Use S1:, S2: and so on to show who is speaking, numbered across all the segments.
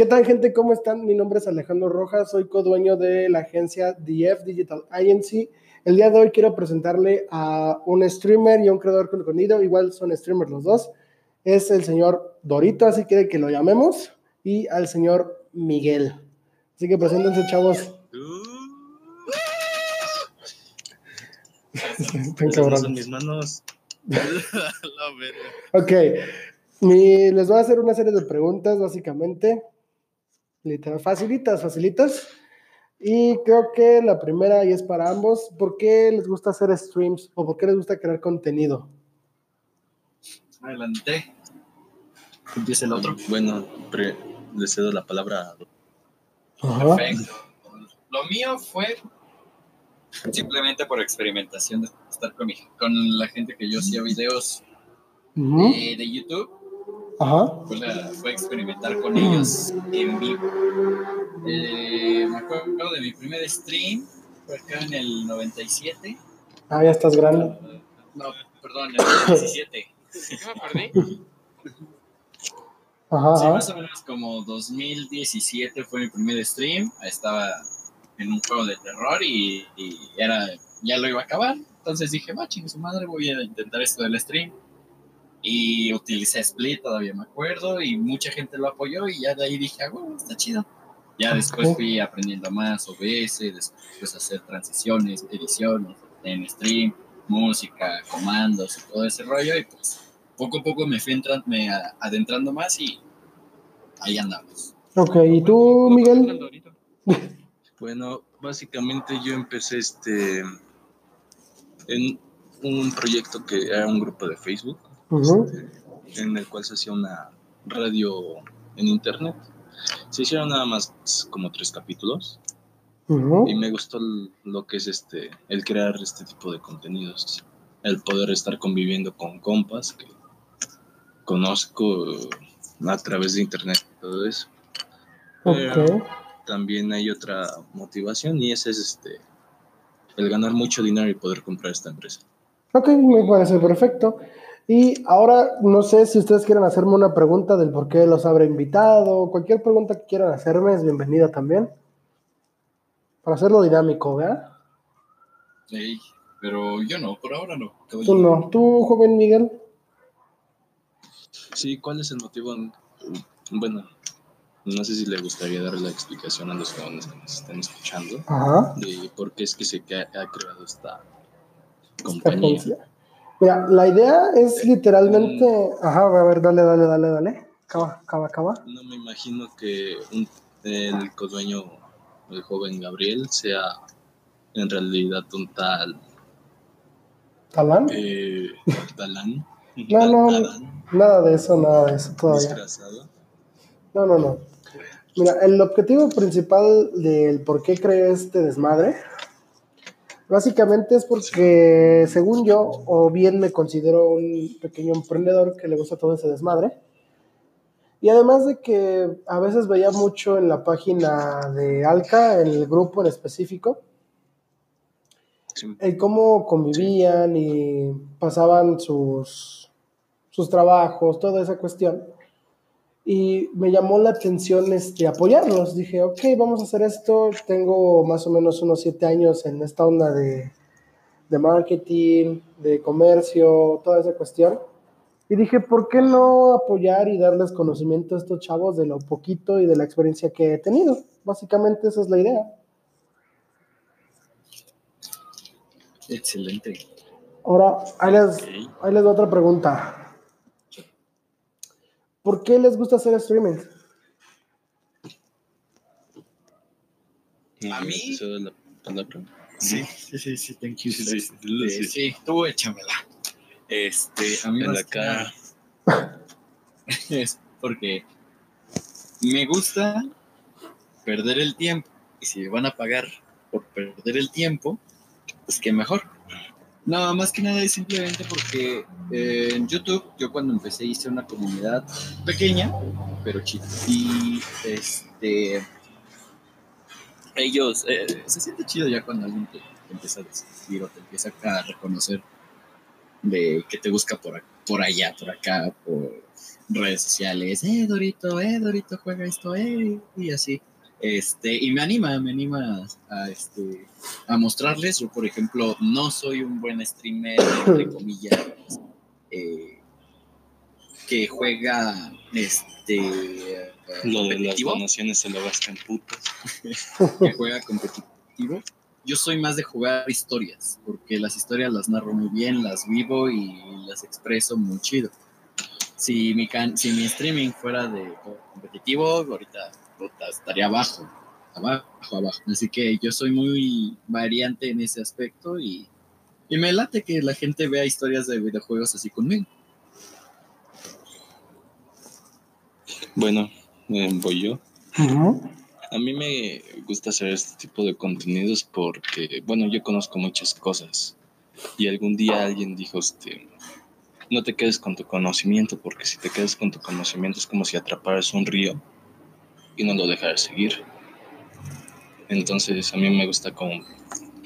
S1: ¿Qué tal, gente? ¿Cómo están? Mi nombre es Alejandro Rojas, soy co-dueño de la agencia DF Digital Agency. El día de hoy quiero presentarle a un streamer y a un creador con contenido, igual son streamers los dos. Es el señor Dorito, así quiere que lo llamemos, y al señor Miguel. Así que preséntense, chavos.
S2: Están cabrones. mis manos.
S1: ok. les voy a hacer una serie de preguntas, básicamente. Literal, facilitas, facilitas. Y creo que la primera, y es para ambos, ¿por qué les gusta hacer streams o por qué les gusta crear contenido?
S2: Adelante. Empieza el otro. Bueno, le cedo la palabra.
S3: Perfecto. Lo mío fue simplemente por experimentación de estar con, con la gente que yo hacía videos de, YouTube. Ajá. Fue, experimentar con ellos en vivo. Eh, me acuerdo de mi primer stream, fue acá en el 97.
S1: Ah, ya estás grande.
S3: No, perdón, en el 17. ¿Qué me perdí? Ajá, sí, más o menos como 2017 fue mi primer stream. Estaba en un juego de terror y, era, ya lo iba a acabar. Entonces dije, va, chingue su madre, voy a intentar esto del stream. Y utilicé Split, todavía me acuerdo, y mucha gente lo apoyó y ya de ahí dije, ah, bueno, está chido. Ya después fui aprendiendo más OBS, después hacer transiciones, ediciones en stream, música, comandos y todo ese rollo. Y pues poco a poco me fui entrando, me adentrando más y ahí andamos.
S1: Ok, ¿y tú, Miguel?
S2: Bueno, básicamente yo empecé este en un proyecto que era un grupo de Facebook, este, en el cual se hacía una radio en internet. Se hicieron nada más como tres capítulos. Y me gustó lo que es este, el crear este tipo de contenidos. El poder estar conviviendo con compas que conozco a través de internet y todo eso también hay otra motivación y esa es este el ganar mucho dinero y poder comprar esta empresa.
S1: Ok, me parece perfecto. Y ahora no sé si ustedes quieren hacerme una pregunta del por qué los habré invitado, cualquier pregunta que quieran hacerme es bienvenida también. Para hacerlo dinámico, ¿verdad?
S3: Sí, pero yo no, por ahora no.
S1: Tú no, tú, joven Miguel.
S2: Sí, ¿cuál es el motivo? Bueno, no sé si le gustaría dar la explicación a los que nos estén escuchando de por qué es que se ha creado esta compañía.
S1: Mira, la idea es literalmente. Ajá, a ver, dale, dale, dale, dale. Acaba, acaba, acaba.
S2: No me imagino que el codueño, el joven Gabriel, sea en realidad un tal.
S1: ¿Talán?
S2: Eh, ¿Talán?
S1: no, no, nada de eso, nada de eso todavía. No, no, no. Mira, el objetivo principal del por qué creé este desmadre, básicamente es porque, según yo, o bien me considero un pequeño emprendedor que le gusta todo ese desmadre, y además de que a veces veía mucho en la página de Alca, en el grupo en específico, el cómo convivían y pasaban sus, sus trabajos, toda esa cuestión y me llamó la atención este, apoyarlos. Dije, ok, vamos a hacer esto. Tengo más o menos unos siete años en esta onda de, de marketing, de comercio, toda esa cuestión. Y dije, ¿por qué no apoyar y darles conocimiento a estos chavos de lo poquito y de la experiencia que he tenido? Básicamente esa es la idea.
S3: Excelente.
S1: Ahora, ahí les, ahí les doy otra pregunta. ¿Por qué les gusta hacer streaming?
S3: A mí. Sí, sí, sí, sí, thank you. Sí, sí, sí, sí, tú échamela. Este, a mí me cara. es porque me gusta perder el tiempo. Y si me van a pagar por perder el tiempo, pues qué mejor. No, más que nada es simplemente porque eh, en YouTube yo cuando empecé hice una comunidad pequeña, pero chida. Y este, ellos, eh, se siente chido ya cuando alguien te, empieza a descubrir o te empieza a reconocer de que te busca por, por allá, por acá, por redes sociales, eh, Dorito, eh, Dorito, juega esto, eh, y así. Este, y me anima, me anima a, este, a mostrarles. Yo, por ejemplo, no soy un buen streamer, entre comillas, eh, que juega este.
S2: Lo de las donaciones se lo gastan putas.
S3: que juega competitivo. Yo soy más de jugar historias, porque las historias las narro muy bien, las vivo y las expreso muy chido. Si mi, can si mi streaming fuera de competitivo, ahorita estaría abajo, abajo, abajo. Así que yo soy muy variante en ese aspecto y, y me late que la gente vea historias de videojuegos así conmigo.
S2: Bueno, eh, voy yo. A mí me gusta hacer este tipo de contenidos porque, bueno, yo conozco muchas cosas y algún día alguien dijo, este, no te quedes con tu conocimiento porque si te quedas con tu conocimiento es como si atraparas un río y no lo dejar seguir. Entonces a mí me gusta como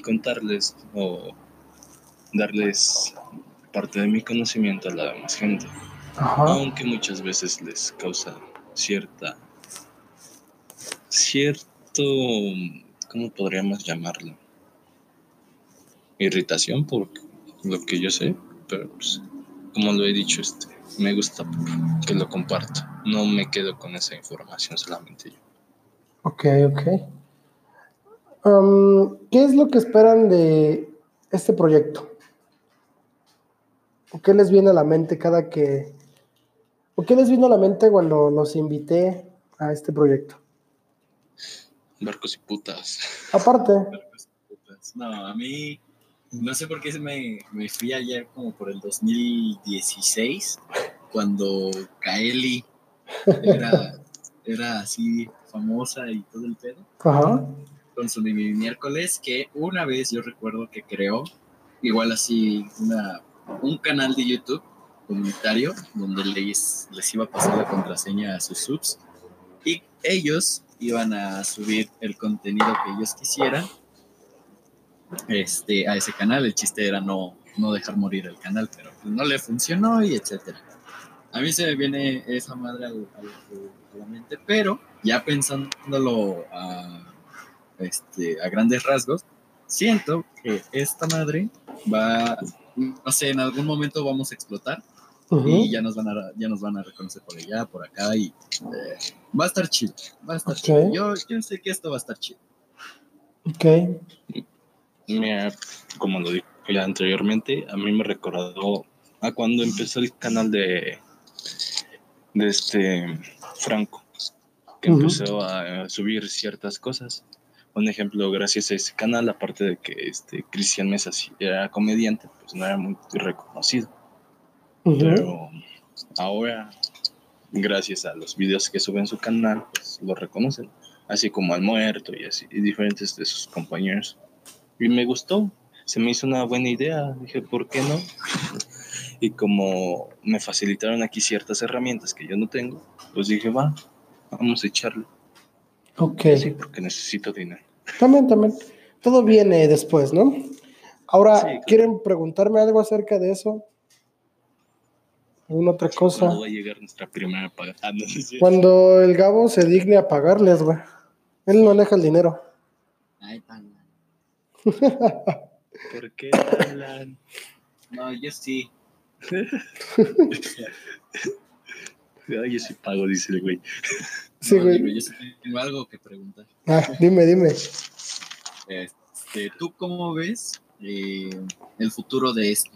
S2: contarles o darles parte de mi conocimiento a la demás gente. Aunque muchas veces les causa cierta, cierto, ¿cómo podríamos llamarlo? Irritación por lo que yo sé, pero pues, como lo he dicho, este, me gusta que lo comparto. No me quedo con esa información solamente yo.
S1: Ok, ok. Um, ¿Qué es lo que esperan de este proyecto? ¿O qué les viene a la mente cada que... ¿O qué les vino a la mente cuando los invité a este proyecto?
S2: Barcos y putas.
S1: Aparte.
S3: Barcos y putas. No, a mí no sé por qué me, me fui ayer como por el 2016, cuando Kaeli era, era así famosa y todo el pedo.
S1: Ajá.
S3: Con su miércoles, que una vez yo recuerdo que creó, igual así, una, un canal de YouTube comunitario donde les, les iba a pasar la contraseña a sus subs y ellos iban a subir el contenido que ellos quisieran este, a ese canal. El chiste era no, no dejar morir el canal, pero pues no le funcionó y etcétera. A mí se me viene esa madre a, la mente, pero ya pensándolo a, este, a grandes rasgos, siento que esta madre va, no sé, en algún momento vamos a explotar y ya nos van a ya nos van a reconocer por allá, por acá y eh, va a estar chido, va a estar chido. Yo, yo sé que esto va a estar chido.
S1: Ok.
S2: Mira, como lo dije anteriormente, a mí me recordó a cuando empezó el canal de, de este Franco, que empezó a subir ciertas cosas. Un ejemplo, gracias a ese canal, aparte de que este Cristian Mesa era comediante, pues no era muy reconocido. Pero ahora, gracias a los videos que sube en su canal, pues lo reconocen, así como al muerto y así, y diferentes de sus compañeros. Y me gustó, se me hizo una buena idea. Dije, ¿por qué no? Y como me facilitaron aquí ciertas herramientas que yo no tengo, pues dije, va, vamos a echarlo.
S1: Ok.
S2: Sí, porque necesito dinero.
S1: También, también. Todo viene después, ¿no? Ahora, ¿quieren preguntarme algo acerca de eso? ¿Alguna otra cosa?
S2: ¿Cuándo va a llegar nuestra primera paga? Ah,
S1: Cuando el Gabo se digne a pagarles, güey. Él no aleja el dinero.
S3: Ay, tan
S2: ¿Por qué hablan?
S3: No, yo sí.
S2: yo sí pago, dice el güey.
S1: Sí, güey.
S3: yo sí tengo algo que preguntar.
S1: Ah, dime, dime.
S3: Este, ¿Tú cómo ves eh, el futuro de esto?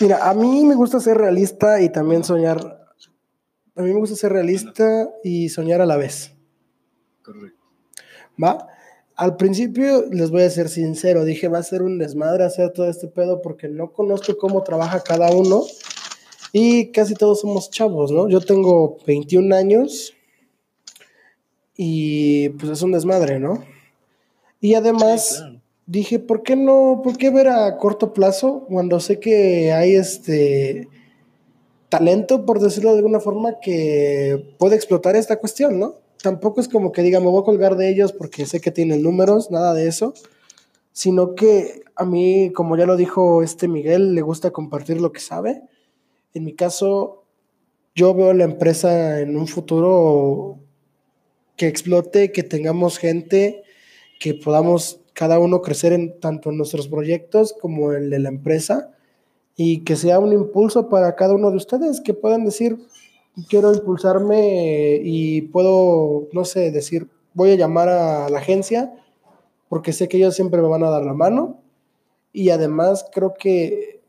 S1: Mira, a mí me gusta ser realista y también soñar. A mí me gusta ser realista y soñar a la vez.
S3: Correcto.
S1: ¿Va? Al principio, les voy a ser sincero, dije, va a ser un desmadre hacer todo este pedo porque no conozco cómo trabaja cada uno y casi todos somos chavos, ¿no? Yo tengo 21 años y pues es un desmadre, ¿no? Y además dije, ¿por qué no, por qué ver a corto plazo cuando sé que hay este talento, por decirlo de alguna forma, que puede explotar esta cuestión, ¿no? Tampoco es como que diga, me voy a colgar de ellos porque sé que tienen números, nada de eso, sino que a mí, como ya lo dijo este Miguel, le gusta compartir lo que sabe. En mi caso, yo veo la empresa en un futuro que explote, que tengamos gente, que podamos cada uno crecer en tanto en nuestros proyectos como el de la empresa y que sea un impulso para cada uno de ustedes, que puedan decir, quiero impulsarme y puedo, no sé, decir, voy a llamar a la agencia porque sé que ellos siempre me van a dar la mano y además creo que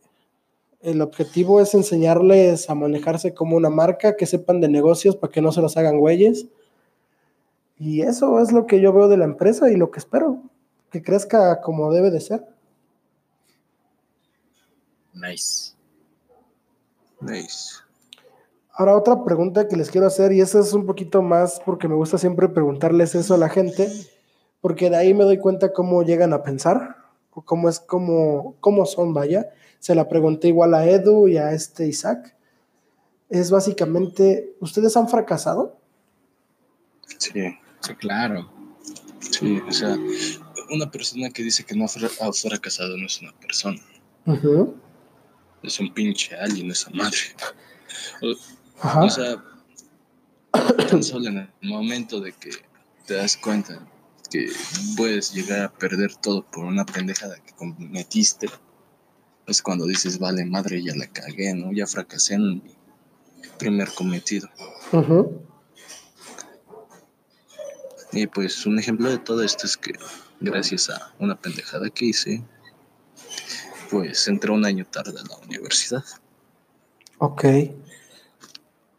S1: el objetivo es enseñarles a manejarse como una marca, que sepan de negocios para que no se los hagan güeyes. Y eso es lo que yo veo de la empresa y lo que espero, que crezca como debe de ser.
S3: Nice.
S2: Nice.
S1: Ahora otra pregunta que les quiero hacer, y esa es un poquito más porque me gusta siempre preguntarles eso a la gente, porque de ahí me doy cuenta cómo llegan a pensar, o cómo es, cómo, cómo son, vaya se la pregunté igual a Edu y a este Isaac. Es básicamente, ¿ustedes han fracasado?
S2: Sí.
S3: Sí, claro.
S2: Sí, o sea, una persona que dice que no ha fracasado no es una persona. Es un pinche alien esa madre. O, o sea, tan solo en el momento de que te das cuenta que puedes llegar a perder todo por una pendejada que cometiste, es cuando dices, vale, madre, ya la cagué, ¿no? Ya fracasé en mi primer cometido. Y pues un ejemplo de todo esto es que gracias a una pendejada que hice, pues entré un año tarde a la universidad.
S1: Ok.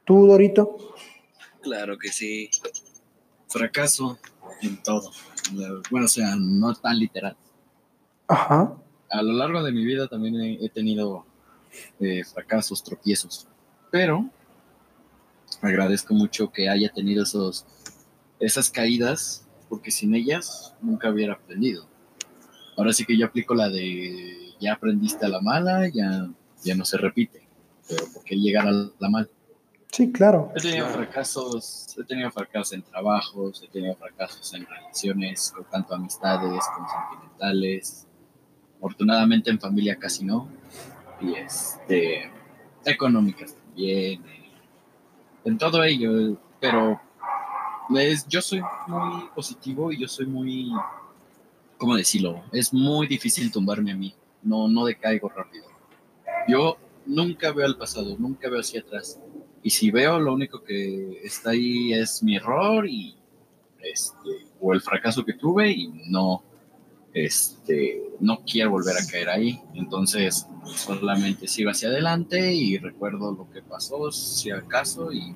S1: ¿Tú, Dorito?
S3: Claro que sí. Fracaso en todo. Bueno, o sea, no tan literal.
S1: Ajá
S3: a lo largo de mi vida también he, tenido eh, fracasos, tropiezos, pero agradezco mucho que haya tenido esos, esas caídas, porque sin ellas nunca hubiera aprendido. Ahora sí que yo aplico la de ya aprendiste a la mala, ya, ya no se repite, pero ¿por qué llegar a la mala?
S1: Sí, claro.
S3: He tenido fracasos, he tenido fracasos en trabajos, he tenido fracasos en relaciones, con tanto amistades como sentimentales, Afortunadamente en familia casi no. Y este, económicas también. En todo ello, pero pues, yo soy muy positivo y yo soy muy, ¿cómo decirlo? Es muy difícil tumbarme a mí. No, no decaigo rápido. Yo nunca veo al pasado, nunca veo hacia atrás. Y si veo, lo único que está ahí es mi error y este, o el fracaso que tuve y no, este, no quiero volver a caer ahí. Entonces, solamente sigo hacia adelante y recuerdo lo que pasó, si acaso, y,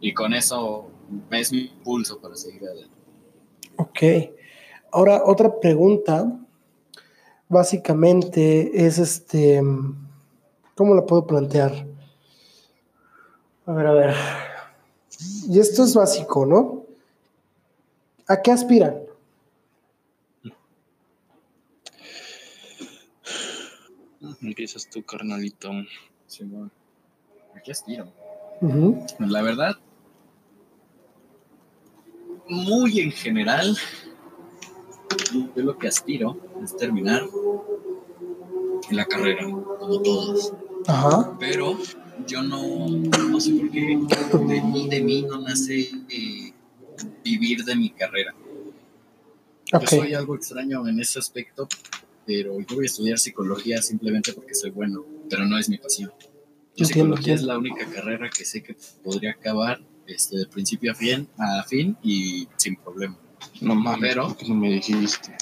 S3: y con eso es mi impulso para seguir adelante.
S1: Ok. Ahora, otra pregunta, básicamente, es este, ¿cómo la puedo plantear? A ver, a ver. Y esto es básico, ¿no? ¿A qué aspiran?
S2: Empiezas tú, carnalito.
S3: Sí, Aquí aspiro. La verdad, muy en general, yo lo que aspiro es terminar la carrera, como todos.
S1: Ajá.
S3: Pero yo no, no sé por qué de mí, de mí no nace eh, vivir de mi carrera. Yo soy algo extraño en ese aspecto pero yo voy a estudiar psicología simplemente porque soy bueno, pero no es mi pasión. Yo psicología es la única carrera que sé que podría acabar este, de principio a fin, a fin y sin problema.
S2: No mames, pero no me dijiste?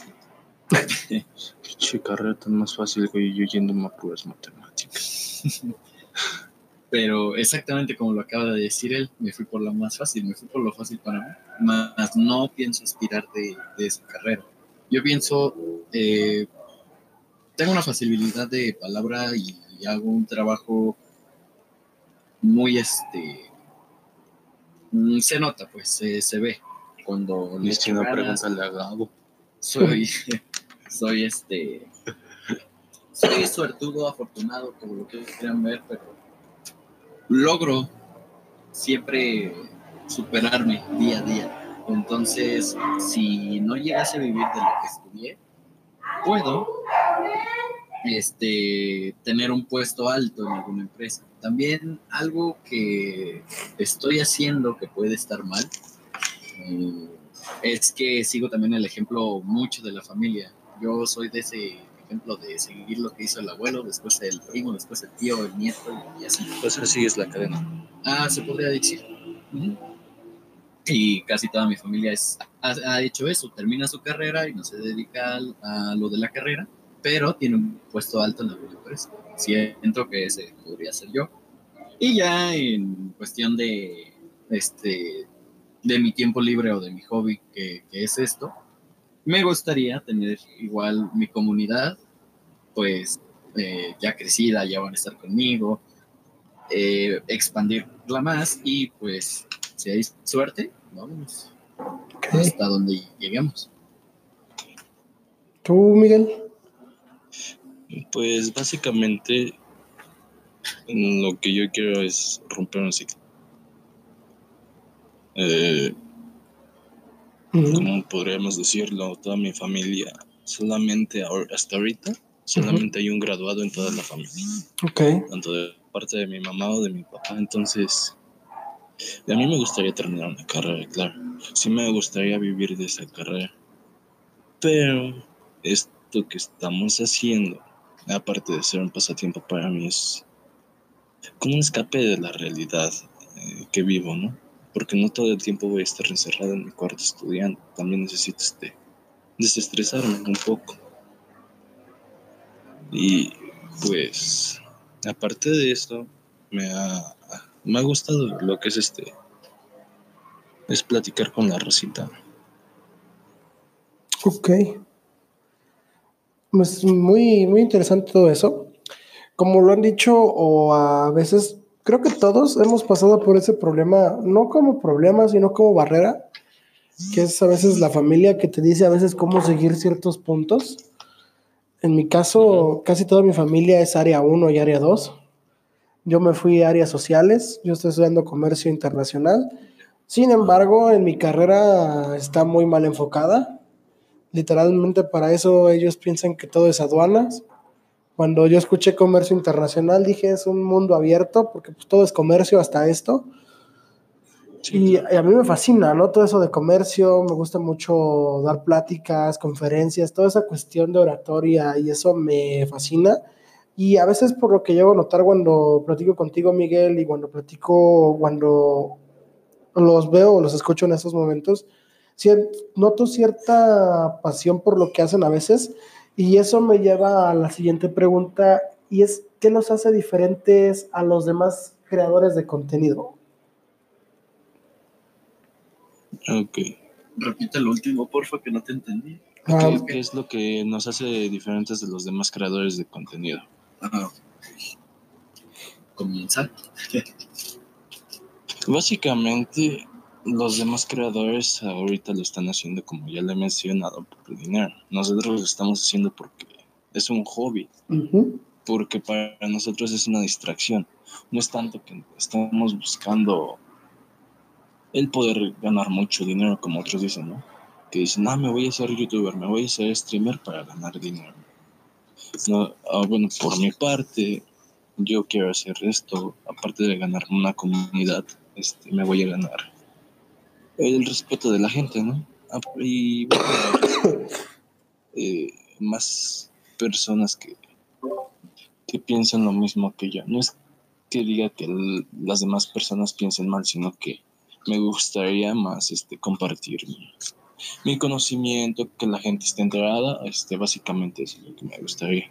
S2: Qué carrera tan más fácil, güey, yo yendo a puras matemáticas.
S3: pero exactamente como lo acaba de decir él, me fui por lo más fácil, me fui por lo fácil para mí, más no pienso aspirar de, de esa carrera. Yo pienso eh, tengo una facilidad de palabra y, hago un trabajo muy este mm, se nota pues se, ve cuando
S2: le echo a
S3: soy soy este soy suertudo afortunado como lo que quieran ver pero logro siempre superarme día a día entonces si no llegase a vivir de lo que estudié puedo este, tener un puesto alto en alguna empresa. también algo que estoy haciendo que puede estar mal eh, es que sigo también el ejemplo mucho de la familia. Yo soy de ese ejemplo de seguir lo que hizo el abuelo, después el primo, después el tío, el nieto y así.
S2: Pues así es la cadena.
S3: Ah, se podría decir. Y casi toda mi familia es, ha, hecho eso, termina su carrera y no se dedica a lo de la carrera, pero tiene un puesto alto en la empresa. Siento que ese podría ser yo. Y ya en cuestión de, este, de mi tiempo libre o de mi hobby, que, que es esto, me gustaría tener igual mi comunidad, pues eh, ya crecida, ya van a estar conmigo, eh, expandirla más y pues si hay suerte, vamos hasta donde lleguemos.
S1: ¿Tú, Miguel?
S2: Pues básicamente lo que yo quiero es romper un ciclo. Eh, como podríamos decirlo, toda mi familia, solamente hasta ahorita, solamente hay un graduado en toda la familia.
S1: Ok.
S2: Tanto de parte de mi mamá o de mi papá. Entonces, a mí me gustaría terminar una carrera, claro. Sí me gustaría vivir de esa carrera. Pero esto que estamos haciendo, aparte de ser un pasatiempo para mí, es como un escape de la realidad eh, que vivo, ¿no? Porque no todo el tiempo voy a estar encerrado en mi cuarto estudiando. También necesito este, desestresarme un poco. Y pues, aparte de esto, me ha, me ha gustado lo que es este, es platicar con la Rosita.
S1: Ok. Es pues, muy, muy interesante todo eso. Como lo han dicho, o a veces creo que todos hemos pasado por ese problema, no como problema, sino como barrera, que es a veces la familia que te dice a veces cómo seguir ciertos puntos. En mi caso, casi toda mi familia es área 1 y área 2. Yo me fui a áreas sociales, yo estoy estudiando comercio internacional. Sin embargo, en mi carrera está muy mal enfocada. Literalmente para eso ellos piensan que todo es aduanas cuando yo escuché comercio internacional dije es un mundo abierto porque pues, todo es comercio hasta esto. Y, a mí me fascina, ¿no? Todo eso de comercio, me gusta mucho dar pláticas, conferencias, toda esa cuestión de oratoria y eso me fascina. Y a veces por lo que llevo a notar cuando platico contigo, Miguel, y cuando platico, cuando los veo o los escucho en esos momentos, noto cierta pasión por lo que hacen a veces y eso me lleva a la siguiente pregunta, y es, ¿qué los hace diferentes a los demás creadores de contenido?
S2: Ok.
S3: Repite el último, porfa, que no te entendí.
S2: Ah, ¿Qué, es lo que nos hace diferentes de los demás creadores de contenido? Ah,
S3: Comienza.
S2: Básicamente, los demás creadores ahorita lo están haciendo como ya le he mencionado por dinero. Nosotros lo estamos haciendo porque es un hobby, porque para nosotros es una distracción. No es tanto que estamos buscando el poder ganar mucho dinero como otros dicen, ¿no? Que dicen, ah, me voy a ser youtuber, me voy a ser streamer para ganar dinero. No, ah, bueno, por mi parte, yo quiero hacer esto, aparte de ganar una comunidad, este, me voy a ganar el respeto de la gente, ¿no? Ah, y eh, más personas que, que piensan lo mismo que yo. No es que diga que las demás personas piensen mal, sino que me gustaría más este, compartir mi, conocimiento, que la gente esté enterada, este, básicamente eso es lo que me gustaría.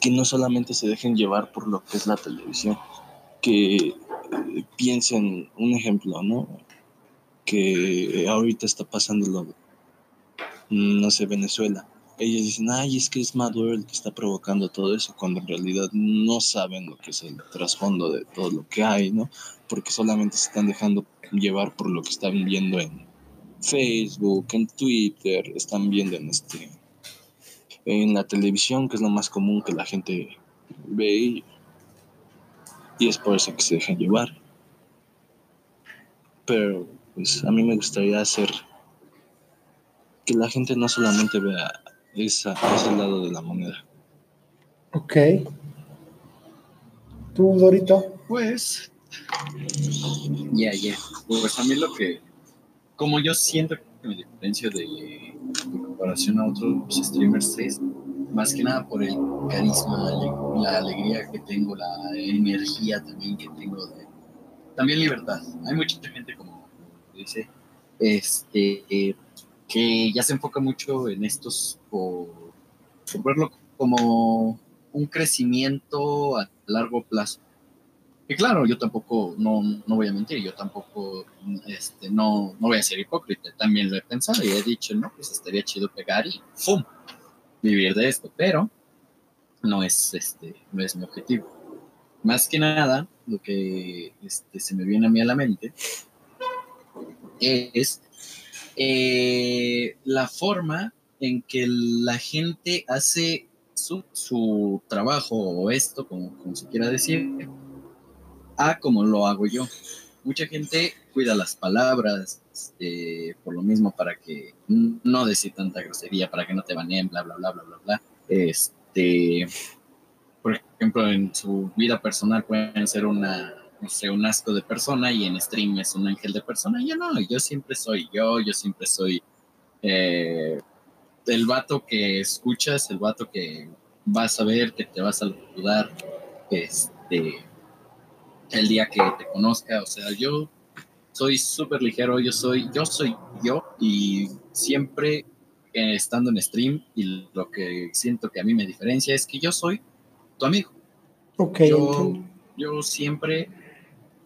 S2: Que no solamente se dejen llevar por lo que es la televisión, que piensen, un ejemplo, ¿no? Que ahorita está pasando lo, no sé, Venezuela. Ellos dicen, ay, es que es Maduro el que está provocando todo eso, cuando en realidad no saben lo que es el trasfondo de todo lo que hay, ¿no? Porque solamente se están dejando llevar por lo que están viendo en Facebook, en Twitter, están viendo en este en la televisión, que es lo más común que la gente ve y y es por eso que se dejan llevar. Pero pues a mí me gustaría hacer que la gente no solamente vea esa, ese lado de la moneda.
S1: Ok. ¿Tú, Dorito?
S3: Pues, ya, ya. Pues a mí lo que, como yo siento que me diferencio de, en comparación a otros streamers es más que nada por el carisma, la alegría que tengo, la energía también que tengo, de, también libertad. Hay mucha gente como dice, este, que ya se enfoca mucho en estos por, por verlo como un crecimiento a largo plazo. Y claro, yo tampoco, no, no voy a mentir, yo tampoco, este, no, no voy a ser hipócrita, también lo he pensado y he dicho, no, pues estaría chido pegar y ¡fum! Vivir de esto, pero no es, este, no es mi objetivo. Más que nada, lo que este, se me viene a mí a la mente es eh, la forma en que la gente hace su, trabajo o esto, como se quiera decir, a como lo hago yo. Mucha gente cuida las palabras, este, por lo mismo para que no decir tanta grosería, para que no te baneen, bla, bla, bla, bla, bla, bla. Este, por ejemplo, en su vida personal pueden ser una, no sé, un asco de persona y en stream es un ángel de persona. Yo no, yo siempre soy yo, yo siempre soy eh, el vato que escuchas, el vato que vas a ver, que te vas a saludar, este, el día que te conozca, o sea, yo soy súper ligero, yo soy, yo soy yo y siempre eh, estando en stream y lo que siento que a mí me diferencia es que yo soy tu amigo.
S1: Ok.
S3: Yo, yo siempre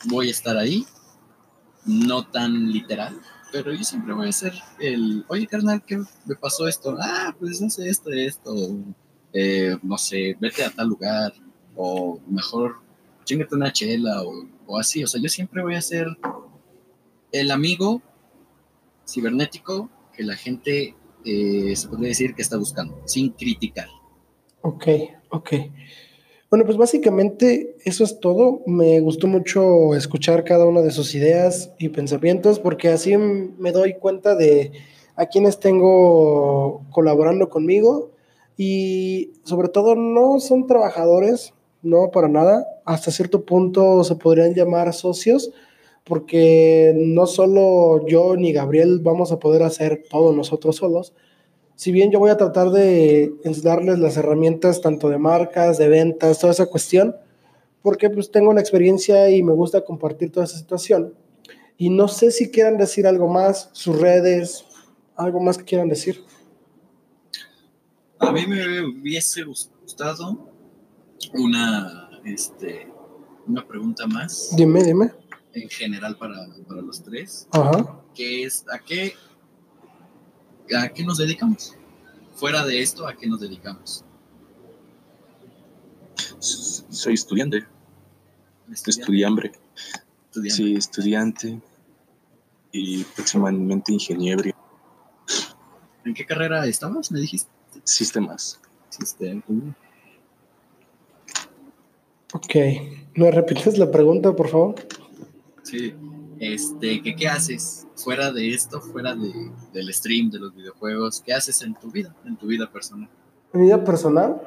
S3: voy a estar ahí, no tan literal, pero yo siempre voy a ser el, oye carnal, ¿qué me pasó esto? Ah, pues no sé, esto, esto, eh, no sé, vete a tal lugar, o mejor chingate una chela, o, así, o sea, yo siempre voy a ser el amigo cibernético que la gente eh, se podría decir que está buscando, sin criticar.
S1: Ok, ok. Bueno, pues básicamente eso es todo. Me gustó mucho escuchar cada una de sus ideas y pensamientos porque así me doy cuenta de a quienes tengo colaborando conmigo y sobre todo no son trabajadores, no para nada. Hasta cierto punto se podrían llamar socios porque no solo yo ni Gabriel vamos a poder hacer todo nosotros solos, si bien yo voy a tratar de enseñarles las herramientas tanto de marcas, de ventas, toda esa cuestión, porque pues tengo la experiencia y me gusta compartir toda esa situación. Y no sé si quieran decir algo más, sus redes, algo más que quieran decir.
S3: A mí me hubiese gustado una, este, una pregunta más.
S1: Dime, dime.
S3: En general para, para los tres.
S1: Ajá.
S3: Que es, ¿a qué ¿a qué nos dedicamos? Fuera de esto, ¿a qué nos dedicamos?
S2: Soy estudiante. Estudiante. Sí, estudiante. Y próximamente ingeniero.
S3: ¿En qué carrera estabas? Me dijiste.
S2: Sistemas.
S3: Sistemas.
S1: Ok. ¿Me repites la pregunta, por favor?
S3: Sí. Este, ¿qué, ¿qué haces fuera de esto, fuera de, del stream, de los videojuegos? ¿Qué haces en tu vida, en tu vida personal?
S1: ¿En mi vida personal?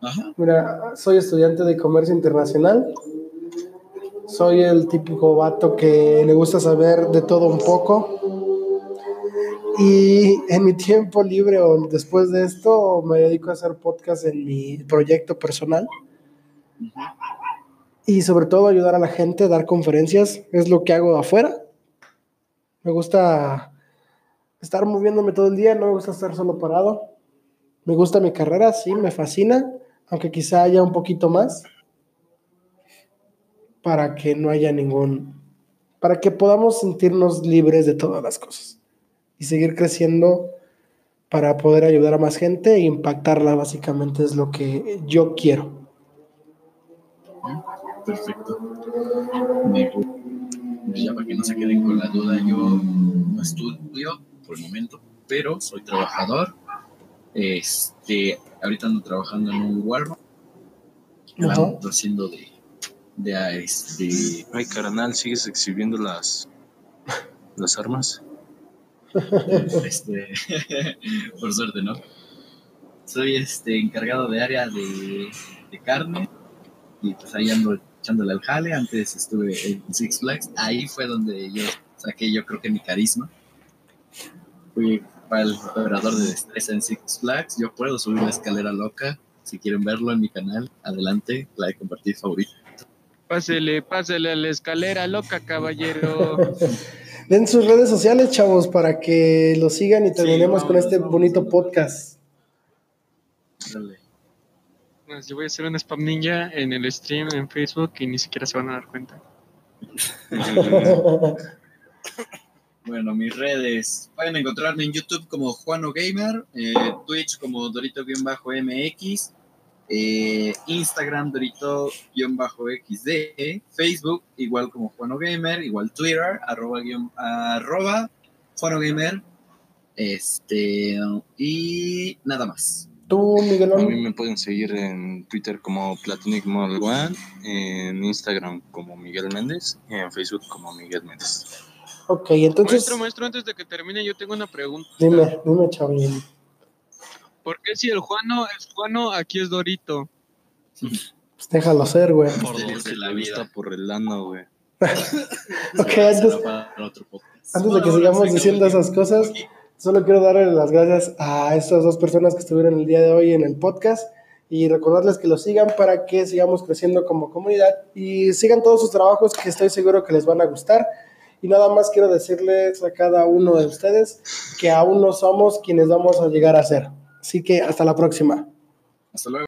S3: Ajá.
S1: Mira, soy estudiante de comercio internacional. Soy el típico vato que le gusta saber de todo un poco. Y en mi tiempo libre o después de esto me dedico a hacer podcast en mi proyecto personal y sobre todo ayudar a la gente, dar conferencias, es lo que hago afuera. Me gusta estar moviéndome todo el día, no me gusta estar solo parado. Me gusta mi carrera, sí, me fascina, aunque quizá haya un poquito más para que no haya ningún, para que podamos sentirnos libres de todas las cosas y seguir creciendo para poder ayudar a más gente e impactarla, básicamente es lo que yo quiero
S3: perfecto. ya para que no se queden con la duda, yo no estudio por el momento, pero soy trabajador. Este, ahorita ando trabajando en un Walmart. Ando haciendo de, de este.
S2: Ay, carnal, ¿sigues exhibiendo las, las armas?
S3: Este, por suerte, ¿no? Soy este encargado de área de, de carne y pues ahí ando echándole al jale. Antes estuve en Six Flags. Ahí fue donde yo saqué, yo creo que mi carisma. Fui para el operador de destreza en Six Flags. Yo puedo subir la escalera loca. Si quieren verlo en mi canal, adelante, la de compartir favorito.
S4: Pásele, pásele a la escalera loca, caballero.
S1: Den sus redes sociales, chavos, para que lo sigan y terminemos
S3: Sí,
S1: con este
S3: vamos,
S1: bonito
S3: vamos.
S1: podcast.
S3: Dale.
S4: Pues yo voy a hacer un spam ninja en el stream en Facebook y ni siquiera se van a dar cuenta.
S3: Bueno, mis redes. Pueden encontrarme en YouTube como Juano Gamer, eh, Twitch como Dorito-MX, eh, Instagram Dorito-XD, Facebook igual como Juano Gamer, igual Twitter, arroba, guión- arroba Juano Gamer, este, y nada más.
S1: Tú,
S2: A mí
S1: Miguelón.
S2: me pueden seguir en Twitter como Platonic Model One, en Instagram como Miguel Méndez y en Facebook como Miguel Méndez.
S1: Ok, entonces.
S4: Maestro, maestro, antes de que termine, yo tengo una pregunta.
S1: Dime, dime, chavín.
S4: ¿Por qué si el Juano es Juano, aquí es Dorito?
S1: Pues déjalo ser, güey.
S2: Por
S3: de la
S2: le gusta
S3: vida.
S2: por el ano, güey.
S1: Ok, antes-. Antes de que sigamos diciendo esas cosas, solo quiero darle las gracias a estas dos personas que estuvieron el día de hoy en el podcast y recordarles que lo sigan para que sigamos creciendo como comunidad y sigan todos sus trabajos que estoy seguro que les van a gustar. Y nada más quiero decirles a cada uno de ustedes que aún no somos quienes vamos a llegar a ser. Así que hasta la próxima.
S3: Hasta luego.